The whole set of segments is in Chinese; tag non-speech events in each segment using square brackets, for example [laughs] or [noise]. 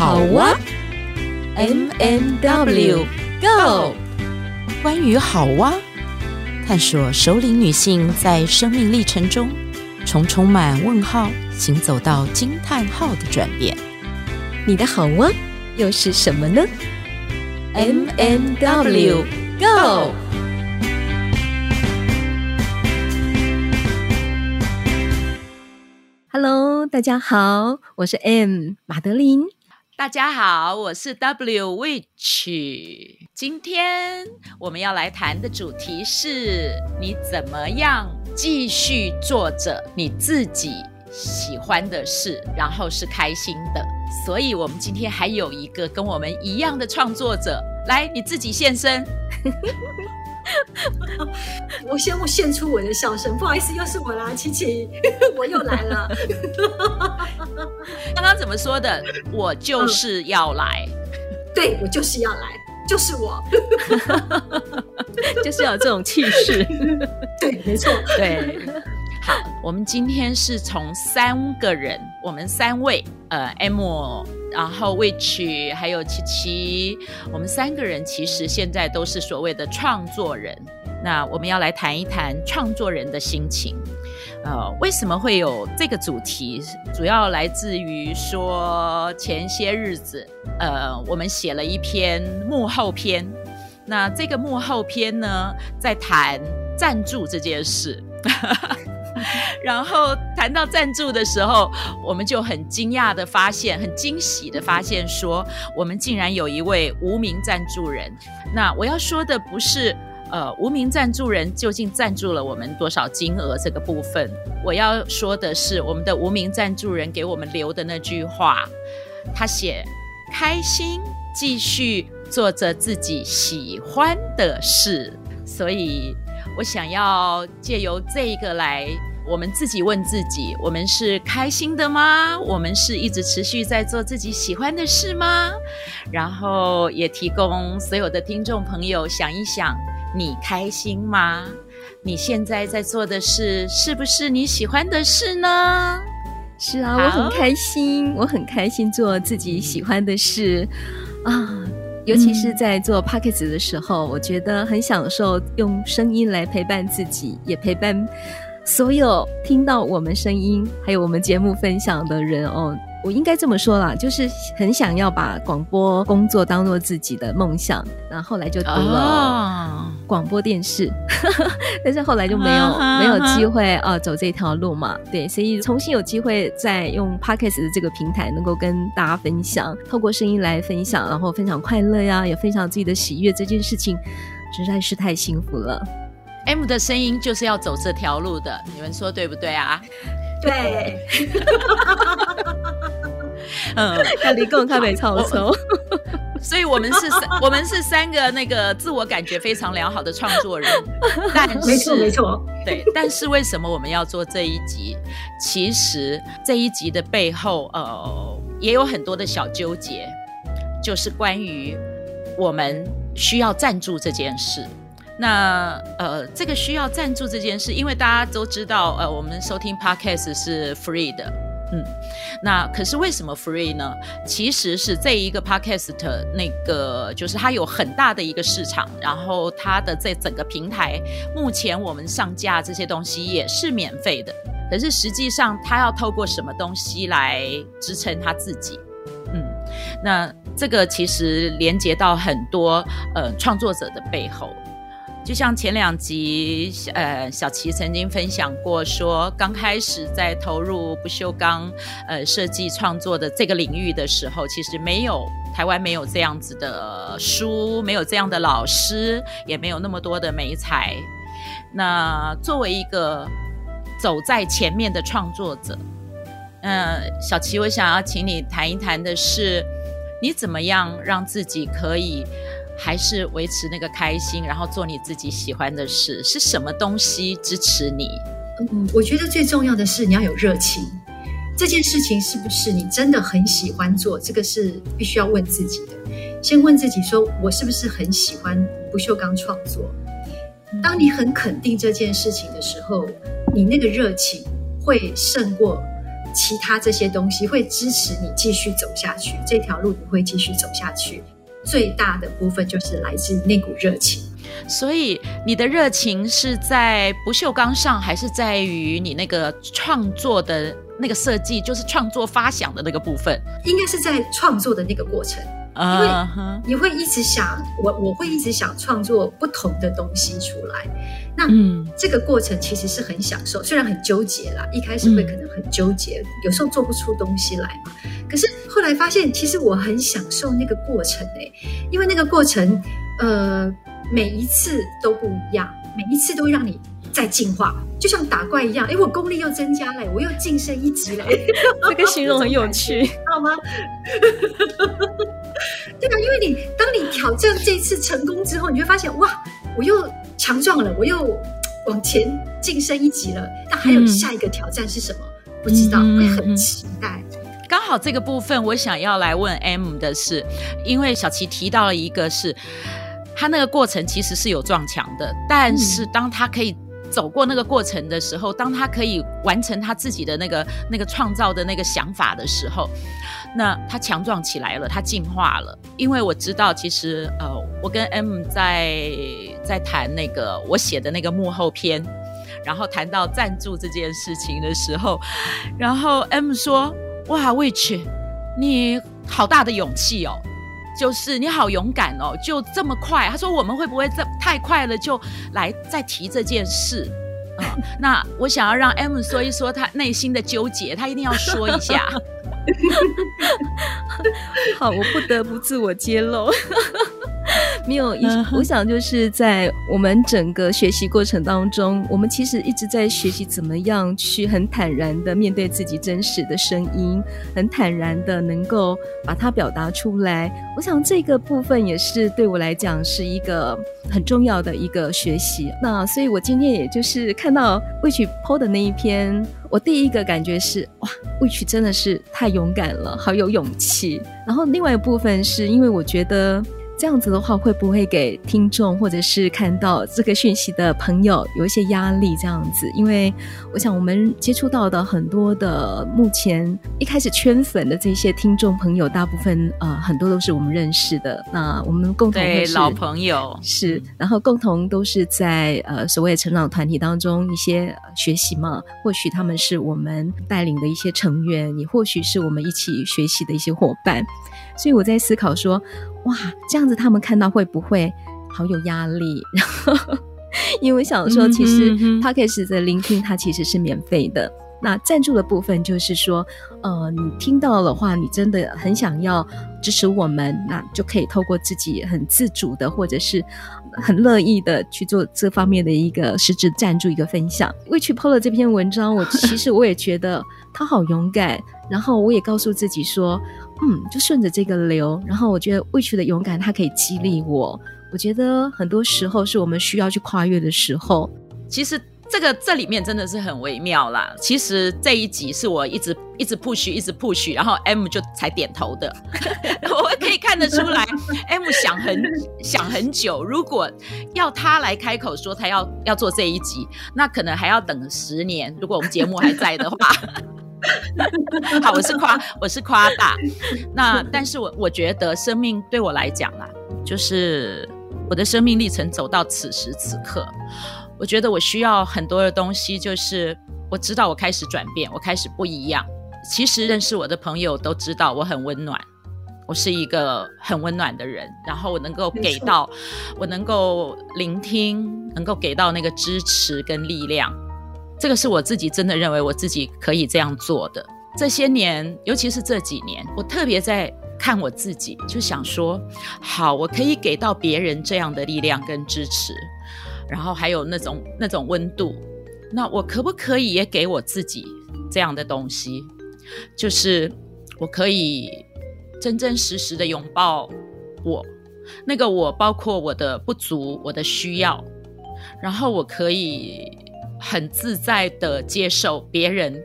好哇，M M W Go，关于好哇，探索首领女性在生命历程中从充满问号行走到惊叹号的转变。你的好哇又是什么呢？M&W Go。Hello，大家好，我是 M 马德琳。大家好，我是 W Witch。今天我们要来谈的主题是：你怎么样继续做着你自己喜欢的事，然后是开心的。所以，我们今天还有一个跟我们一样的创作者，来，你自己现身。[laughs] 我先我献出我的笑声，不好意思，又是我啦，琪琪，我又来了。[laughs] 刚刚怎么说的？我就是要来，嗯、对，我就是要来，就是我，[laughs] 就是要有这种气势。对，没错，对。好，我们今天是从三个人，我们三位，呃，M。然后，Witch 还有琪琪，我们三个人其实现在都是所谓的创作人。那我们要来谈一谈创作人的心情。呃，为什么会有这个主题？主要来自于说前些日子，呃，我们写了一篇幕后篇。那这个幕后篇呢，在谈赞助这件事。[laughs] 然后谈到赞助的时候，我们就很惊讶的发现，很惊喜的发现说，我们竟然有一位无名赞助人。那我要说的不是，呃，无名赞助人究竟赞助了我们多少金额这个部分，我要说的是，我们的无名赞助人给我们留的那句话，他写：开心，继续做着自己喜欢的事。所以我想要借由这个来。我们自己问自己：我们是开心的吗？我们是一直持续在做自己喜欢的事吗？然后也提供所有的听众朋友想一想：你开心吗？你现在在做的事是不是你喜欢的事呢？是啊，我很开心，我很开心做自己喜欢的事啊，尤其是在做 Podcast 的时候，我觉得很享受用声音来陪伴自己，也陪伴。所有听到我们声音，还有我们节目分享的人哦，我应该这么说啦，就是很想要把广播工作当做自己的梦想，然后后来就读了广播电视，哦、[laughs] 但是后来就没有、啊、没有机会啊走这条路嘛，对，所以重新有机会再用 Podcast 的这个平台，能够跟大家分享，透过声音来分享，然后分享快乐呀，也分享自己的喜悦，这件事情实在是太幸福了。M 的声音就是要走这条路的，你们说对不对啊？对，[laughs] 嗯，他离共他没超抽，[laughs] 所以我们是三，我们是三个那个自我感觉非常良好的创作人。[laughs] 但是没错没错，对，但是为什么我们要做这一集？其实这一集的背后，呃，也有很多的小纠结，就是关于我们需要赞助这件事。那呃，这个需要赞助这件事，因为大家都知道，呃，我们收听 Podcast 是 free 的，嗯，那可是为什么 free 呢？其实是这一个 Podcast 那个，就是它有很大的一个市场，然后它的这整个平台，目前我们上架这些东西也是免费的，可是实际上它要透过什么东西来支撑它自己？嗯，那这个其实连接到很多呃创作者的背后。就像前两集，呃，小琪曾经分享过说，说刚开始在投入不锈钢呃设计创作的这个领域的时候，其实没有台湾没有这样子的书，没有这样的老师，也没有那么多的美材。那作为一个走在前面的创作者，嗯、小琪，我想要请你谈一谈的是，你怎么样让自己可以。还是维持那个开心，然后做你自己喜欢的事，是什么东西支持你？嗯，我觉得最重要的是你要有热情。这件事情是不是你真的很喜欢做？这个是必须要问自己的。先问自己说，我是不是很喜欢不锈钢创作？当你很肯定这件事情的时候，你那个热情会胜过其他这些东西会支持你继续走下去，这条路你会继续走下去。最大的部分就是来自那股热情。所以你的热情是在不锈钢上，还是在于你那个创作的那个设计，就是创作发想的那个部分？应该是在创作的那个过程。因为你会一直想，我我会一直想创作不同的东西出来。那这个过程其实是很享受，虽然很纠结啦，一开始会可能很纠结，有时候做不出东西来嘛。可是后来发现，其实我很享受那个过程欸，因为那个过程，呃，每一次都不一样，每一次都让你在进化，就像打怪一样。哎，我功力又增加了，我又晋升一级了。[laughs] 这个形容很有趣，知道吗？[laughs] 对啊，因为你当你挑战这次成功之后，你会发现哇，我又强壮了，我又往前晋升一级了。那还有下一个挑战是什么？嗯、不知道，会很期待。刚好这个部分，我想要来问 M 的是，因为小琪提到了一个是，他那个过程其实是有撞墙的，但是当他可以。走过那个过程的时候，当他可以完成他自己的那个那个创造的那个想法的时候，那他强壮起来了，他进化了。因为我知道，其实呃，我跟 M 在在谈那个我写的那个幕后篇，然后谈到赞助这件事情的时候，然后 M 说：“哇，Which，你好大的勇气哦。”就是你好勇敢哦，就这么快。他说，我们会不会这太快了就来再提这件事啊？那我想要让 M 说一说他内心的纠结，他一定要说一下。[laughs] 好，我不得不自我揭露。没有，我想就是在我们整个学习过程当中，我们其实一直在学习怎么样去很坦然的面对自己真实的声音，很坦然的能够把它表达出来。我想这个部分也是对我来讲是一个很重要的一个学习。那所以我今天也就是看到 Witch PO 的那一篇，我第一个感觉是哇，Witch 真的是太勇敢了，好有勇气。然后另外一部分是因为我觉得。这样子的话，会不会给听众或者是看到这个讯息的朋友有一些压力？这样子，因为我想我们接触到的很多的目前一开始圈粉的这些听众朋友，大部分呃很多都是我们认识的。那我们共同的是老朋友是，然后共同都是在呃所谓的成长团体当中一些学习嘛。或许他们是我们带领的一些成员，也或许是我们一起学习的一些伙伴。所以我在思考说，哇，这样子他们看到会不会好有压力？然后，因为我想说，其实 Podcast 的聆听它其实是免费的。那赞助的部分就是说，呃，你听到的话，你真的很想要支持我们，那就可以透过自己很自主的，或者是很乐意的去做这方面的一个实质赞助一个分享。Witch PO 了这篇文章，我其实我也觉得他好勇敢，然后我也告诉自己说。嗯，就顺着这个流，然后我觉得 Witch 的勇敢，它可以激励我。我觉得很多时候是我们需要去跨越的时候。其实这个这里面真的是很微妙啦。其实这一集是我一直一直 push，一直 push，然后 M 就才点头的。[laughs] 我可以看得出来，M 想很想很久。如果要他来开口说他要要做这一集，那可能还要等十年。如果我们节目还在的话。[laughs] 好，我是夸，我是夸大。那但是我我觉得生命对我来讲啦，就是我的生命历程走到此时此刻，我觉得我需要很多的东西，就是我知道我开始转变，我开始不一样。其实认识我的朋友都知道我很温暖，我是一个很温暖的人，然后我能够给到，我能够聆听，能够给到那个支持跟力量。这个是我自己真的认为我自己可以这样做的。这些年，尤其是这几年，我特别在看我自己，就想说，好，我可以给到别人这样的力量跟支持，然后还有那种那种温度，那我可不可以也给我自己这样的东西？就是我可以真真实实的拥抱我，那个我包括我的不足，我的需要，然后我可以。很自在的接受别人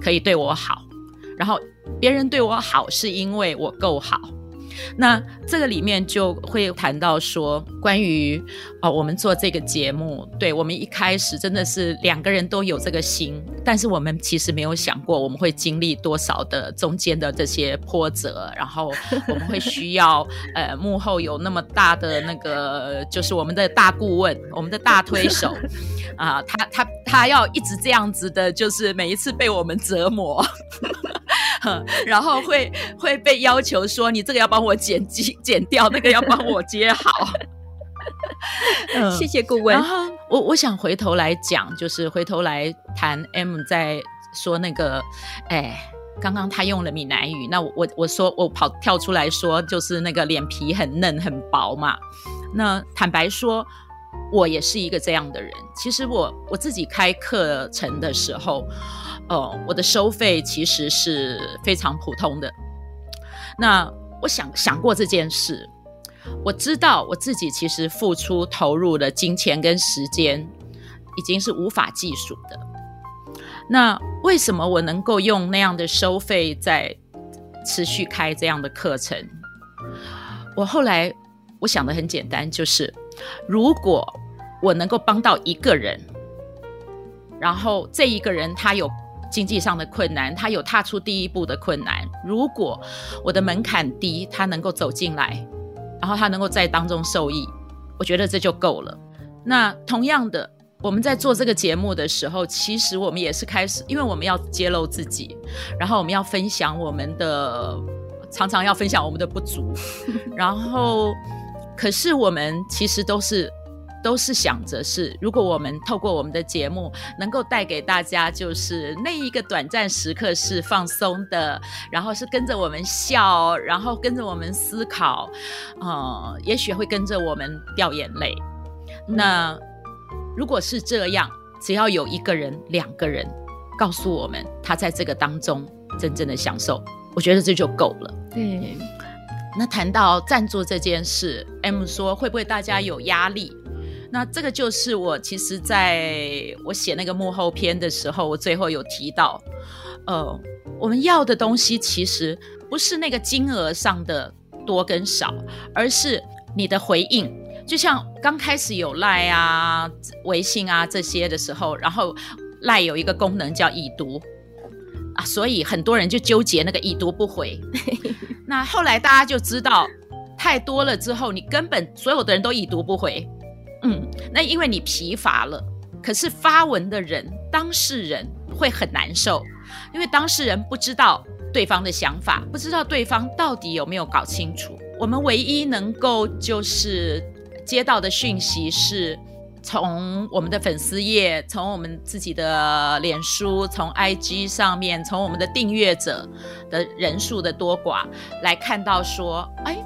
可以对我好，然后别人对我好是因为我够好，那这个里面就会谈到说，关于哦，我们做这个节目，对，我们一开始真的是两个人都有这个心，但是我们其实没有想过我们会经历多少的中间的这些波折，然后我们会需要呃幕后有那么大的那个，就是我们的大顾问，我们的大推手啊，他他他要一直这样子的，就是每一次被我们折磨。[laughs] 然后会会被要求说，你这个要帮我剪辑剪掉，那个要帮我接好。[laughs] 嗯、谢谢顾问。然后我我想回头来讲，就是回头来谈 M 在说那个，哎，刚刚他用了闽南语，那我我我说我跑跳出来说，就是那个脸皮很嫩很薄嘛。那坦白说，我也是一个这样的人。其实我我自己开课程的时候。哦，我的收费其实是非常普通的。那我想想过这件事，我知道我自己其实付出投入的金钱跟时间已经是无法计数的。那为什么我能够用那样的收费在持续开这样的课程？我后来我想的很简单，就是如果我能够帮到一个人，然后这一个人他有。经济上的困难，他有踏出第一步的困难。如果我的门槛低，他能够走进来，然后他能够在当中受益，我觉得这就够了。那同样的，我们在做这个节目的时候，其实我们也是开始，因为我们要揭露自己，然后我们要分享我们的，常常要分享我们的不足，然后，可是我们其实都是。都是想着是，如果我们透过我们的节目，能够带给大家，就是那一个短暂时刻是放松的，然后是跟着我们笑，然后跟着我们思考，呃，也许会跟着我们掉眼泪。嗯、那如果是这样，只要有一个人、两个人告诉我们他在这个当中真正的享受，我觉得这就够了。对。那谈到赞助这件事，M 说会不会大家有压力？那这个就是我其实在我写那个幕后篇的时候，我最后有提到，呃，我们要的东西其实不是那个金额上的多跟少，而是你的回应。就像刚开始有赖啊、微信啊这些的时候，然后赖有一个功能叫已读啊，所以很多人就纠结那个已读不回。[laughs] 那后来大家就知道，太多了之后，你根本所有的人都已读不回。嗯，那因为你疲乏了，可是发文的人、当事人会很难受，因为当事人不知道对方的想法，不知道对方到底有没有搞清楚。我们唯一能够就是接到的讯息是，从我们的粉丝页，从我们自己的脸书，从 IG 上面，从我们的订阅者的人数的多寡来看到说，哎。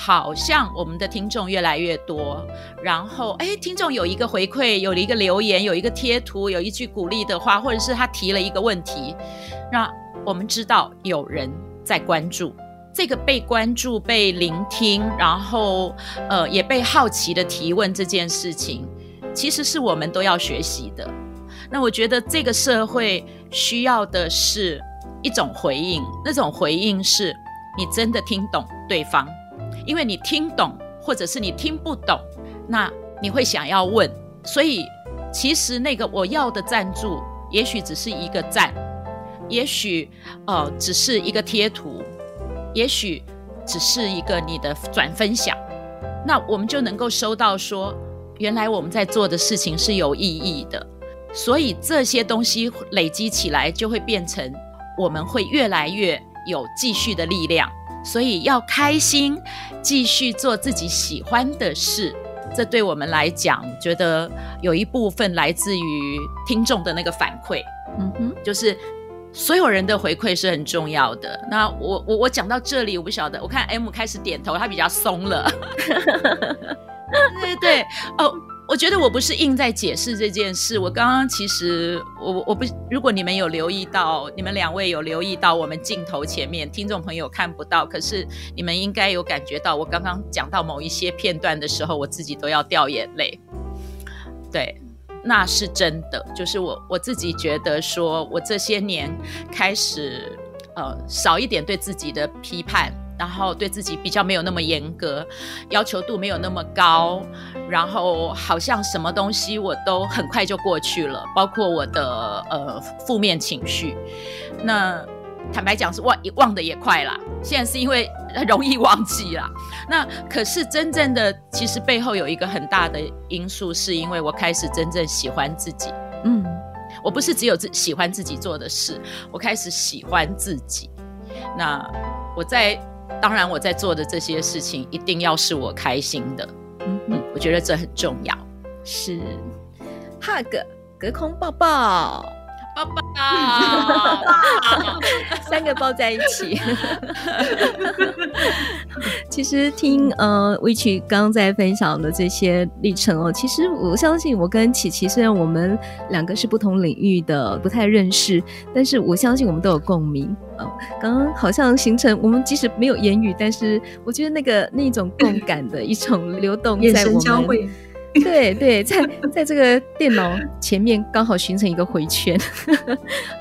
好像我们的听众越来越多，然后哎，听众有一个回馈，有了一个留言，有一个贴图，有一句鼓励的话，或者是他提了一个问题，那我们知道有人在关注这个被关注、被聆听，然后呃也被好奇的提问这件事情，其实是我们都要学习的。那我觉得这个社会需要的是一种回应，那种回应是你真的听懂对方。因为你听懂，或者是你听不懂，那你会想要问。所以，其实那个我要的赞助，也许只是一个赞，也许呃只是一个贴图，也许只是一个你的转分享，那我们就能够收到说，原来我们在做的事情是有意义的。所以这些东西累积起来，就会变成我们会越来越有继续的力量。所以要开心，继续做自己喜欢的事。这对我们来讲，觉得有一部分来自于听众的那个反馈。嗯哼，就是所有人的回馈是很重要的。那我我我讲到这里，我不晓得，我看 M 开始点头，他比较松了。[laughs] 对对对，哦。我觉得我不是硬在解释这件事。我刚刚其实我我不，如果你们有留意到，你们两位有留意到我们镜头前面，听众朋友看不到，可是你们应该有感觉到，我刚刚讲到某一些片段的时候，我自己都要掉眼泪。对，那是真的。就是我我自己觉得，说我这些年开始呃少一点对自己的批判，然后对自己比较没有那么严格，要求度没有那么高，然后好像什么东西我都很快就过去了，包括我的呃负面情绪。那坦白讲是忘忘得也快啦，现在是因为容易忘记啦。[laughs] 那可是真正的其实背后有一个很大的因素，是因为我开始真正喜欢自己。嗯，我不是只有自喜欢自己做的事，我开始喜欢自己。那我在。当然，我在做的这些事情一定要是我开心的。嗯嗯，我觉得这很重要。是，hug 隔空抱抱，抱抱，三个抱在一起。[laughs] 其实听呃，Witch 刚刚在分享的这些历程哦，其实我相信我跟琪琪虽然我们两个是不同领域的，不太认识，但是我相信我们都有共鸣。哦，刚刚好像形成我们即使没有言语，但是我觉得那个那种共感的一种流动在我们，[laughs] 对对，在在这个电脑前面刚好形成一个回圈，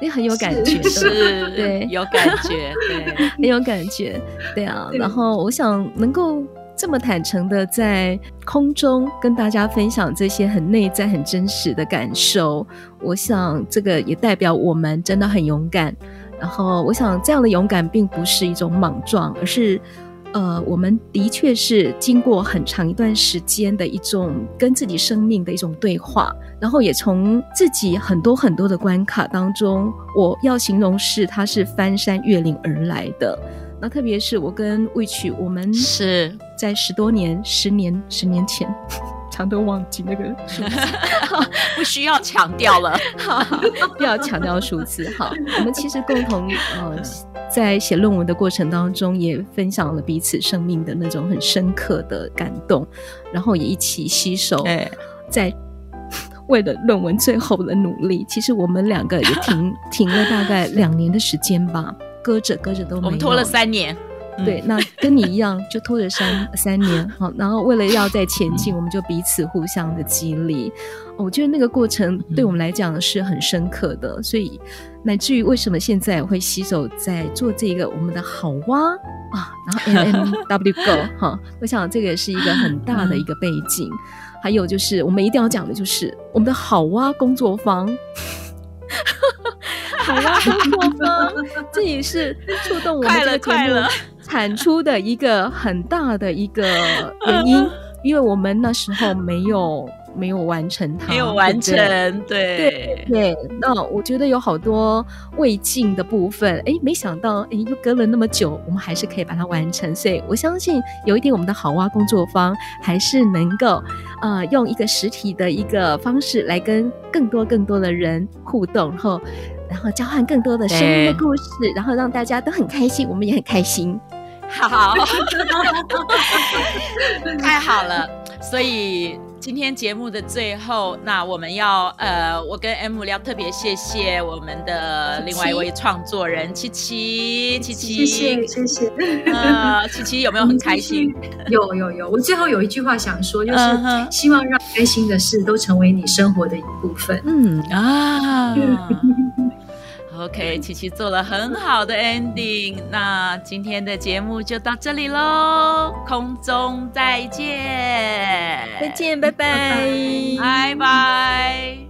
也很有感觉，是，对，有感觉，对，很有感觉，对啊。然后我想能够这么坦诚的在空中跟大家分享这些很内在、很真实的感受，我想这个也代表我们真的很勇敢。然后，我想这样的勇敢并不是一种莽撞，而是，呃，我们的确是经过很长一段时间的一种跟自己生命的一种对话，然后也从自己很多很多的关卡当中，我要形容是它是翻山越岭而来的。那特别是我跟 Witch，我们是在十多年、十年、十年前。常都忘记那个数字，[laughs] 不需要强调了，好，[laughs] 不要强调数字。好，我们其实共同呃，在写论文的过程当中，也分享了彼此生命的那种很深刻的感动，然后也一起携手在为了论文最后的努力。其实我们两个也停停了大概两年的时间吧，搁着搁着都没有，我们拖了三年。对，那跟你一样，就拖着三 [laughs] 三年，好，然后为了要再前进，我们就彼此互相的激励。我觉得那个过程对我们来讲是很深刻的，所以乃至于为什么现在我会携手在做这个我们的好蛙啊，然后 M M W Go [laughs] 哈，我想这个也是一个很大的一个背景。还有就是我们一定要讲的就是我们的好蛙工作坊，[laughs] 好蛙工作坊，这也是触动我们这个节目。产出的一个很大的一个 [laughs] 原因，因为我们那时候没有没有完成它，没有完成，对对对。那我觉得有好多未尽的部分，哎，没想到，哎，又隔了那么久，我们还是可以把它完成。所以我相信，有一天我们的好蛙工作坊还是能够，呃，用一个实体的一个方式来跟更多更多的人互动，然后然后交换更多的生命的故事，然后让大家都很开心，我们也很开心。好，[laughs] 太好了！所以今天节目的最后，那我们要呃，我跟 M 要特别谢谢我们的另外一位创作人琪琪，琪琪，谢谢谢谢。呃，琪琪有没有很开心？[laughs] 有有有，我最后有一句话想说，就是希望让开心的事都成为你生活的一部分。嗯啊。[laughs] OK，琪琪做了很好的 ending，那今天的节目就到这里喽，空中再见，再见，拜拜，拜拜。